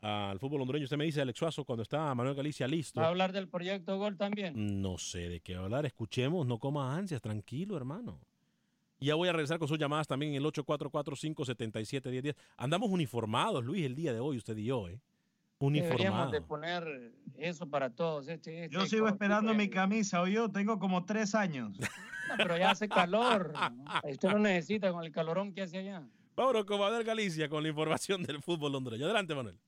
Al fútbol hondureño. Usted me dice, Alex Suazo, cuando está Manuel Galicia listo. ¿Va a hablar del proyecto Gol también? No sé de qué hablar. Escuchemos, no coma ansias, tranquilo, hermano. Ya voy a regresar con sus llamadas también en el 844-577-1010. Andamos uniformados, Luis, el día de hoy, usted y yo, ¿eh? Uniformados. de poner eso para todos. Este, este yo sigo esperando mi camisa, o yo tengo como tres años. pero ya hace calor. Esto no necesita con el calorón que hace allá. Vámonos con Manuel Galicia con la información del fútbol hondureño. Adelante, Manuel.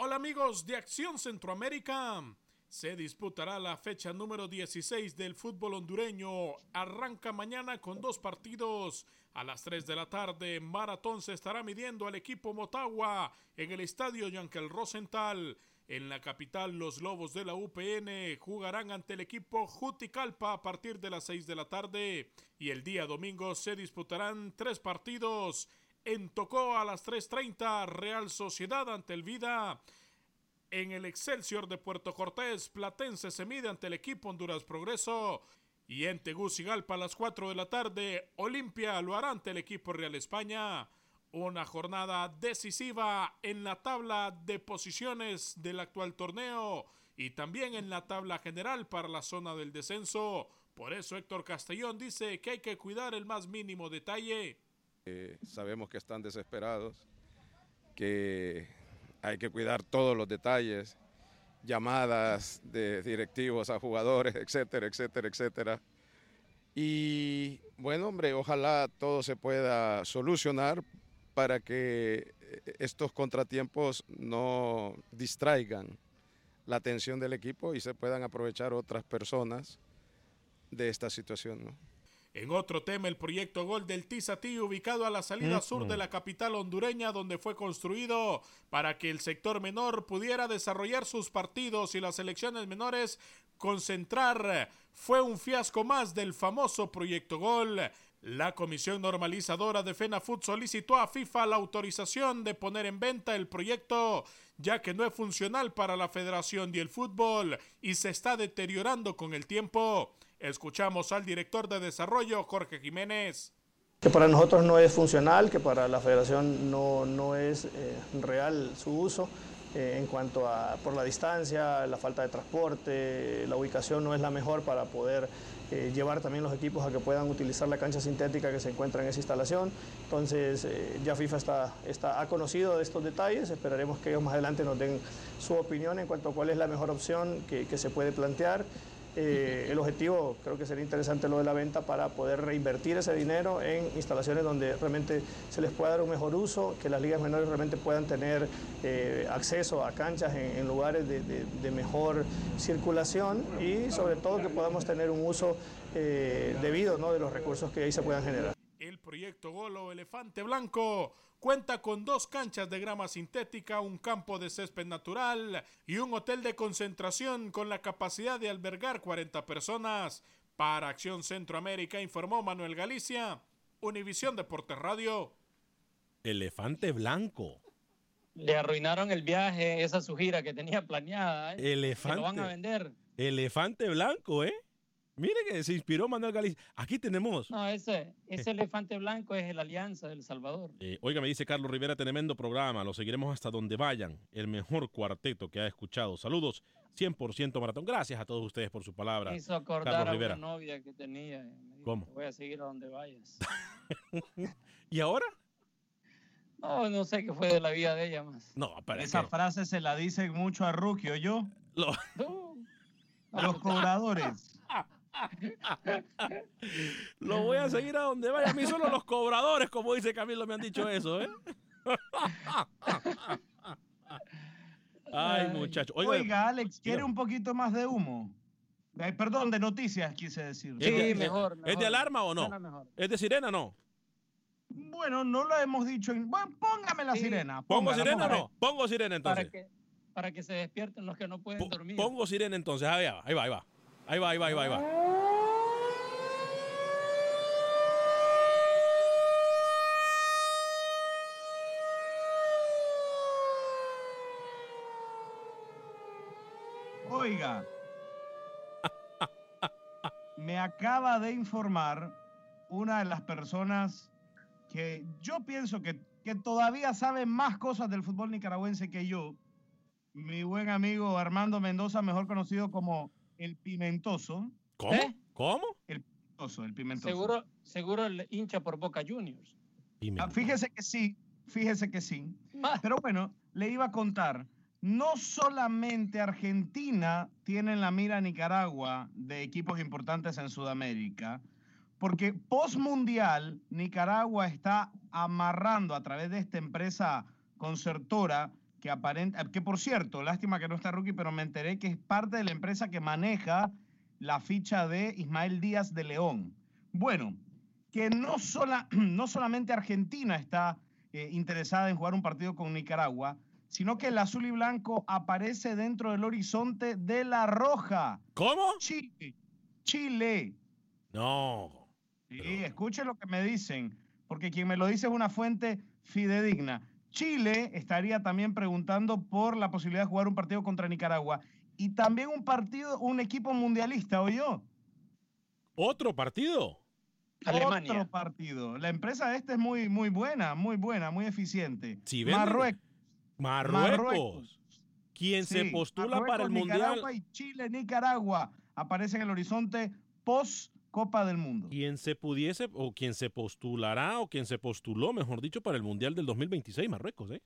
Hola amigos de Acción Centroamérica. Se disputará la fecha número 16 del fútbol hondureño. Arranca mañana con dos partidos. A las 3 de la tarde, Maratón se estará midiendo al equipo Motagua en el estadio Yankel Rosenthal. En la capital, los Lobos de la UPN jugarán ante el equipo Juticalpa a partir de las 6 de la tarde. Y el día domingo se disputarán tres partidos en Tocó a las 3.30, Real Sociedad ante el Vida. En el Excelsior de Puerto Cortés, Platense se mide ante el equipo Honduras Progreso. Y en Tegucigalpa a las 4 de la tarde, Olimpia lo hará ante el equipo Real España. Una jornada decisiva en la tabla de posiciones del actual torneo y también en la tabla general para la zona del descenso. Por eso Héctor Castellón dice que hay que cuidar el más mínimo detalle sabemos que están desesperados, que hay que cuidar todos los detalles, llamadas de directivos a jugadores, etcétera, etcétera, etcétera. Y bueno, hombre, ojalá todo se pueda solucionar para que estos contratiempos no distraigan la atención del equipo y se puedan aprovechar otras personas de esta situación. ¿no? En otro tema, el proyecto Gol del Tizatí, ubicado a la salida sur de la capital hondureña, donde fue construido para que el sector menor pudiera desarrollar sus partidos y las selecciones menores concentrar, fue un fiasco más del famoso proyecto Gol. La Comisión Normalizadora de FENAFUT solicitó a FIFA la autorización de poner en venta el proyecto, ya que no es funcional para la federación y el fútbol y se está deteriorando con el tiempo. Escuchamos al director de desarrollo, Jorge Jiménez. Que para nosotros no es funcional, que para la federación no, no es eh, real su uso. Eh, en cuanto a por la distancia, la falta de transporte, la ubicación no es la mejor para poder eh, llevar también los equipos a que puedan utilizar la cancha sintética que se encuentra en esa instalación. Entonces ya FIFA está, está, ha conocido de estos detalles, esperaremos que ellos más adelante nos den su opinión en cuanto a cuál es la mejor opción que, que se puede plantear. Eh, el objetivo creo que sería interesante lo de la venta para poder reinvertir ese dinero en instalaciones donde realmente se les pueda dar un mejor uso, que las ligas menores realmente puedan tener eh, acceso a canchas en, lugares de mejor circulación y sobre todo que podamos tener un uso eh, debido ¿no? de los recursos que ahí se puedan generar. El proyecto Golo Elefante Blanco cuenta con dos canchas de grama sintética, un campo de césped natural y un hotel de concentración con la capacidad de albergar 40 personas. Para Acción Centroamérica informó Manuel Galicia, Univisión Deportes Radio. Elefante blanco. Le arruinaron el viaje, esa su gira que tenía planeada. ¿eh? Elefante. Que lo van a vender. Elefante blanco, ¿eh? Mire que se inspiró Manuel Galicia. Aquí tenemos. No, ese, ese elefante blanco es el Alianza del Salvador. Eh, oiga, me dice Carlos Rivera, tremendo programa. Lo seguiremos hasta donde vayan. El mejor cuarteto que ha escuchado. Saludos, 100% maratón. Gracias a todos ustedes por su palabra. Me hizo acordar Carlos a Rivera. una novia que tenía. dijo, ¿Cómo? "Te voy a seguir a donde vayas. ¿Y ahora? No, no sé qué fue de la vida de ella más. No, pero es Esa que frase se la dicen mucho a Rookie, ¿o yo? lo- Los cobradores. Lo voy a seguir a donde vaya. A mí solo los cobradores, como dice Camilo, me han dicho eso, ¿eh? Ay, muchacho. Oiga, Oiga, Alex, ¿quiere un poquito más de humo? Eh, perdón, de noticias quise decir. ¿es de- ¿Es de alarma o no? Mejor. ¿Es de sirena o no? Bueno, no lo hemos dicho. En... Bueno, póngame la sirena. ¿Pongo sirena o no? Pongo sirena Para entonces. que, para que se despierten los que no pueden dormir. Pongo sirena entonces. Ahí va, ahí va, ahí va. Ahí va, ahí va, ahí va, ahí va. Oiga. Me acaba de informar una de las personas que yo pienso que, que todavía sabe más cosas del fútbol nicaragüense que yo. Mi buen amigo Armando Mendoza, mejor conocido como el Pimentoso. ¿Cómo? ¿Eh? ¿Cómo? El Pimentoso, el Pimentoso. Seguro, seguro el hincha por Boca Juniors. Ah, fíjese que sí, fíjese que sí. Pero bueno, le iba a contar. No solamente Argentina tiene en la mira a Nicaragua de equipos importantes en Sudamérica, porque post-mundial Nicaragua está amarrando a través de esta empresa concertora que aparenta, que por cierto, lástima que no está Rookie, pero me enteré que es parte de la empresa que maneja la ficha de Ismael Díaz de León. Bueno, que no, sola, no solamente Argentina está eh, interesada en jugar un partido con Nicaragua, sino que el azul y blanco aparece dentro del horizonte de la roja. ¿Cómo? Chile. Chile. No. Sí, escuche lo que me dicen, porque quien me lo dice es una fuente fidedigna. Chile estaría también preguntando por la posibilidad de jugar un partido contra Nicaragua y también un partido, un equipo mundialista, ¿o yo? ¿Otro partido? Alemania. Otro partido. La empresa esta es muy, muy buena, muy buena, muy eficiente. Si venden- Marruecos. Marruecos. Quien se postula para el Marruecos, Mundial. Nicaragua y Chile, Nicaragua aparece en el horizonte post Copa del Mundo. Quien se pudiese, o quien se postulará, o quien se postuló, mejor dicho, para el Mundial del 2026, Marruecos, ¿eh?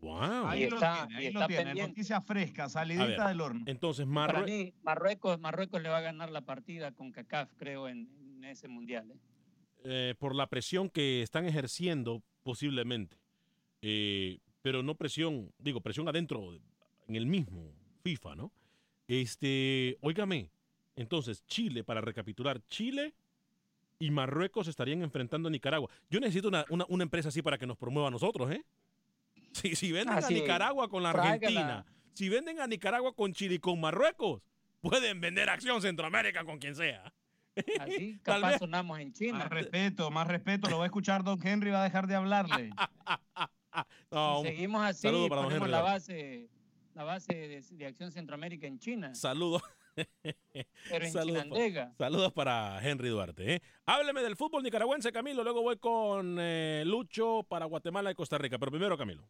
¡Wow! Ahí lo está- tiene, y ahí está lo tiene. Noticia fresca, salidita ver, del horno. Entonces, Para Marruecos. mí, Marruecos, Marruecos le va a ganar la partida con CACAF, creo, en, en ese mundial. ¿eh? eh, por la presión que están ejerciendo posiblemente. Eh, pero no presión, digo, presión adentro, en el mismo FIFA, ¿no? Este, óigame, entonces Chile, para recapitular, Chile y Marruecos estarían enfrentando a Nicaragua. Yo necesito una, una- una empresa así para que nos promueva a nosotros, ¿eh? Si, si venden a. Nicaragua con la Tráigala. Argentina, si venden a Nicaragua con Chile y con Marruecos, pueden vender Acción Centroamérica con quien sea. Así, Tal capaz vez- sonamos en China. Más respeto, más respeto. Lo va a escuchar Don Henry y va a dejar de hablarle. No, Si seguimos así, saludo para don ponemos la base, la base de, de Acción Centroamérica en China. Saludos. Pero en Saludos, pa- saludos para Henry Duarte. ¿eh? Hábleme del fútbol nicaragüense, Camilo. Luego voy con eh, Lucho para Guatemala y Costa Rica. Pero primero, Camilo.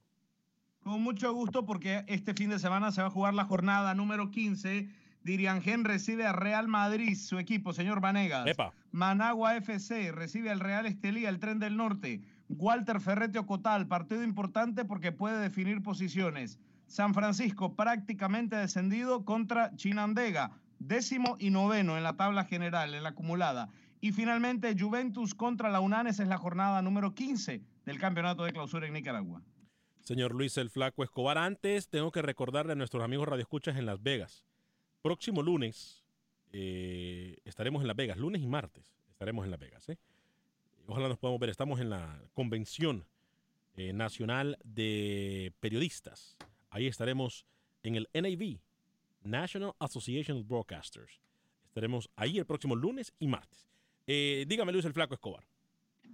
Con mucho gusto porque este fin de semana se va a jugar la jornada número 15. Diriangén recibe a Real Madrid, su equipo, señor Vanegas. Epa. Managua FC recibe al Real Estelí, el Tren del Norte. Walter Ferrete Ocotal, partido importante porque puede definir posiciones. San Francisco prácticamente descendido contra Chinandega. décimo y noveno en la tabla general, en la acumulada. Y finalmente, Juventus contra la Unanes es la jornada número 15 del campeonato de clausura en Nicaragua. Señor Luis el Flaco Escobar, antes tengo que recordarle a nuestros amigos radioescuchas en Las Vegas. Próximo lunes eh, estaremos en Las Vegas, lunes y martes estaremos en Las Vegas. ¿eh? Ojalá nos podamos ver. Estamos en la Convención eh, Nacional de Periodistas. Ahí estaremos en el NAB, National Association of Broadcasters. Estaremos ahí el próximo lunes y martes. Eh, dígame, Luis el Flaco Escobar.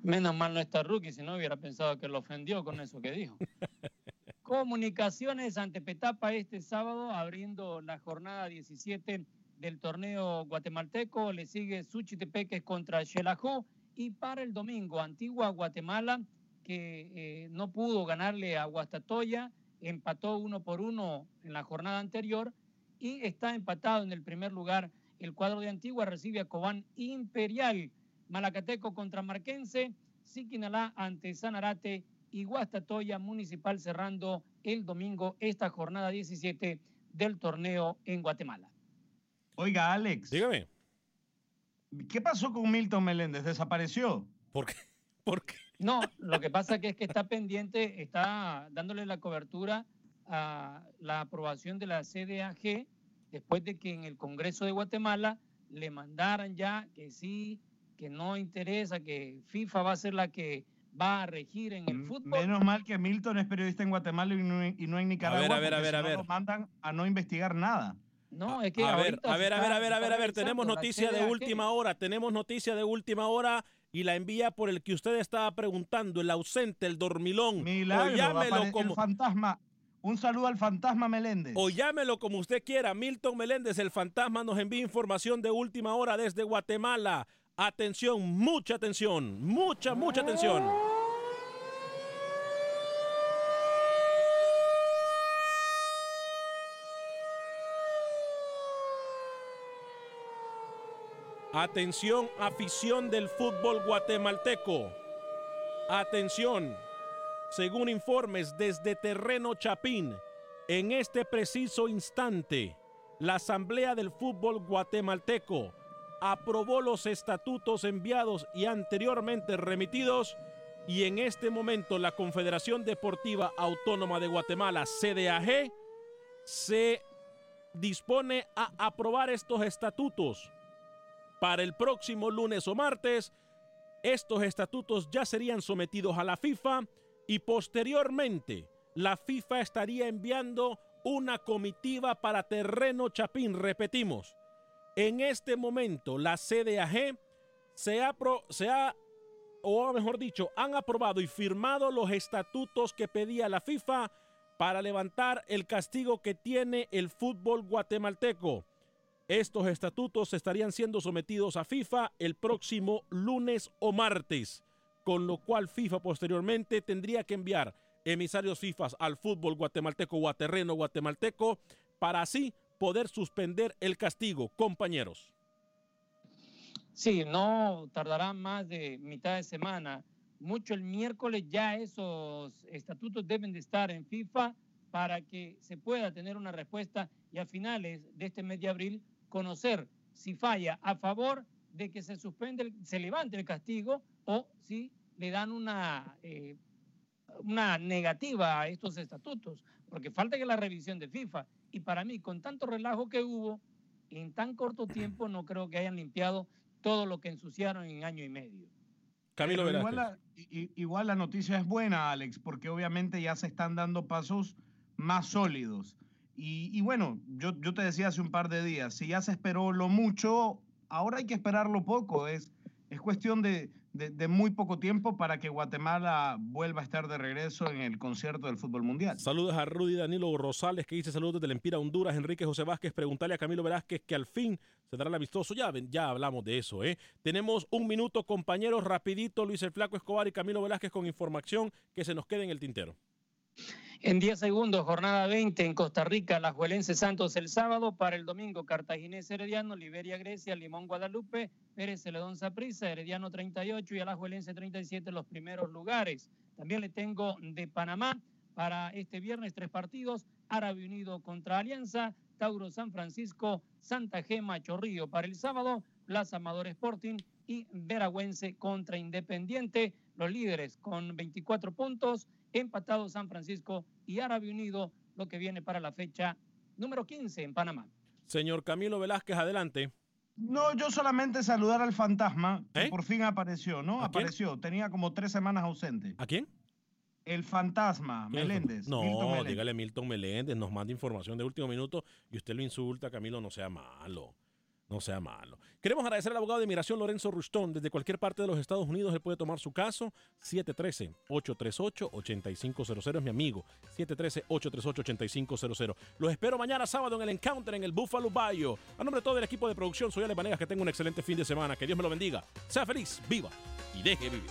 Menos mal no está Rookie, si no hubiera pensado que lo ofendió con eso que dijo. Comunicaciones ante Petapa este sábado, abriendo la jornada 17 del torneo guatemalteco. Le sigue Suchitepeques contra Xelajú. Y para el domingo, Antigua Guatemala, que eh, no pudo ganarle a Guastatoya, empató uno por uno en la jornada anterior y está empatado en el primer lugar. El cuadro de Antigua recibe a Cobán Imperial, Malacateco contra Marquense, Siquinalá ante Sanarate y Guastatoya Municipal cerrando el domingo esta jornada 17 del torneo en Guatemala. Oiga, Alex. Dígame. ¿Qué pasó con Milton Meléndez? ¿Desapareció? ¿Por qué? ¿Por qué? No, lo que pasa que es que está pendiente, está dándole la cobertura a la aprobación de la CDAG después de que en el Congreso de Guatemala le mandaran ya que sí, que no interesa, que FIFA va a ser la que va a regir en el fútbol. Menos mal que Milton es periodista en Guatemala y no, y no en Nicaragua. A ver, a ver, a ver, a lo mandan a no investigar nada. No, es que a ver, a ver, a ver, a ver, a ver, a ver, tenemos noticia de última hora, tenemos noticia de última hora y la envía por el que usted estaba preguntando, el ausente, el dormilón. Milagro, o llámelo como el fantasma. Un saludo al fantasma Meléndez. o llámelo como usted quiera. Milton Meléndez, el fantasma, nos envía información de última hora desde Guatemala. Atención, mucha atención, mucha, mucha atención. Atención, afición del fútbol guatemalteco. Atención, según informes desde Terreno Chapín, en este preciso instante, la Asamblea del Fútbol Guatemalteco aprobó los estatutos enviados y anteriormente remitidos y en este momento la Confederación Deportiva Autónoma de Guatemala, CDAG, se dispone a aprobar estos estatutos. Para el próximo lunes o martes, estos estatutos ya serían sometidos a la FIFA y posteriormente la FIFA estaría enviando una comitiva para terreno Chapín. Repetimos, en este momento la CDAG se ha, se ha, o mejor dicho, han aprobado y firmado los estatutos que pedía la FIFA para levantar el castigo que tiene el fútbol guatemalteco. Estos estatutos estarían siendo sometidos a FIFA el próximo lunes o martes, con lo cual FIFA posteriormente tendría que enviar emisarios FIFA al fútbol guatemalteco o a terreno guatemalteco para así poder suspender el castigo, compañeros. Sí, no tardará más de mitad de semana. Mucho el miércoles ya esos estatutos deben de estar en FIFA para que se pueda tener una respuesta y a finales de este mes de abril conocer si falla a favor de que se suspende, el- se levante el castigo o si le dan una, eh, una negativa a estos estatutos, porque falta que la revisión de FIFA. Y para mí, con tanto relajo que hubo, en tan corto tiempo no creo que hayan limpiado todo lo que ensuciaron en año y medio. Camilo igual la, igual la noticia es buena, Alex, porque obviamente ya se están dando pasos más sólidos. Y, bueno, yo, te decía hace un par de días, si ya se esperó lo mucho, ahora hay que esperarlo poco. Es, es cuestión de, de- muy poco tiempo para que Guatemala vuelva a estar de regreso en el concierto del fútbol mundial. Saludos a Rudy Danilo Rosales que dice saludos desde Empira, Honduras. Enrique José Vázquez, preguntarle a Camilo Velázquez que al fin se dará el amistoso. Ya, ya hablamos de eso, ¿eh? Tenemos un minuto, compañeros, rapidito. Luis el Flaco Escobar y Camilo Velázquez con información que se nos quede en el tintero. En 10 segundos, jornada 20 en Costa Rica, la Juelense Santos el sábado, para el domingo Cartaginés Herediano, Liberia Grecia, Limón Guadalupe, Pérez Celedón Saprissa, Herediano 38 y Alajuelense 37 los primeros lugares. También le tengo de Panamá para este viernes tres partidos, Árabe Unido contra Alianza, Tauro San Francisco, Santa Gema Chorrillo. Para el sábado, Plaza Amador Sporting y Veragüense contra Independiente. Los líderes con 24 puntos, empatados San Francisco y Árabe Unido, lo que viene para la fecha número 15 en Panamá. Señor Camilo Velázquez, adelante. No, yo solamente saludar al fantasma, que ¿Eh? por fin apareció, ¿no? Apareció, tenía como tres semanas ausente. ¿A quién? El fantasma, ¿Quién es el Meléndez. No, Milton Meléndez. dígale Milton Meléndez, nos manda información de último minuto y usted lo insulta, Camilo, no sea malo. No sea malo. Queremos agradecer al abogado de inmigración Lorenzo Rustón. Desde cualquier parte de los Estados Unidos él puede tomar su caso. 713-838-8500 es mi amigo. 713-838-8500. Los espero mañana sábado en el Encounter en el Buffalo Bayou. A nombre de todo el equipo de producción, soy Ale Vanegas. Que tenga un excelente fin de semana. Que Dios me lo bendiga. Sea feliz, viva y deje vivir.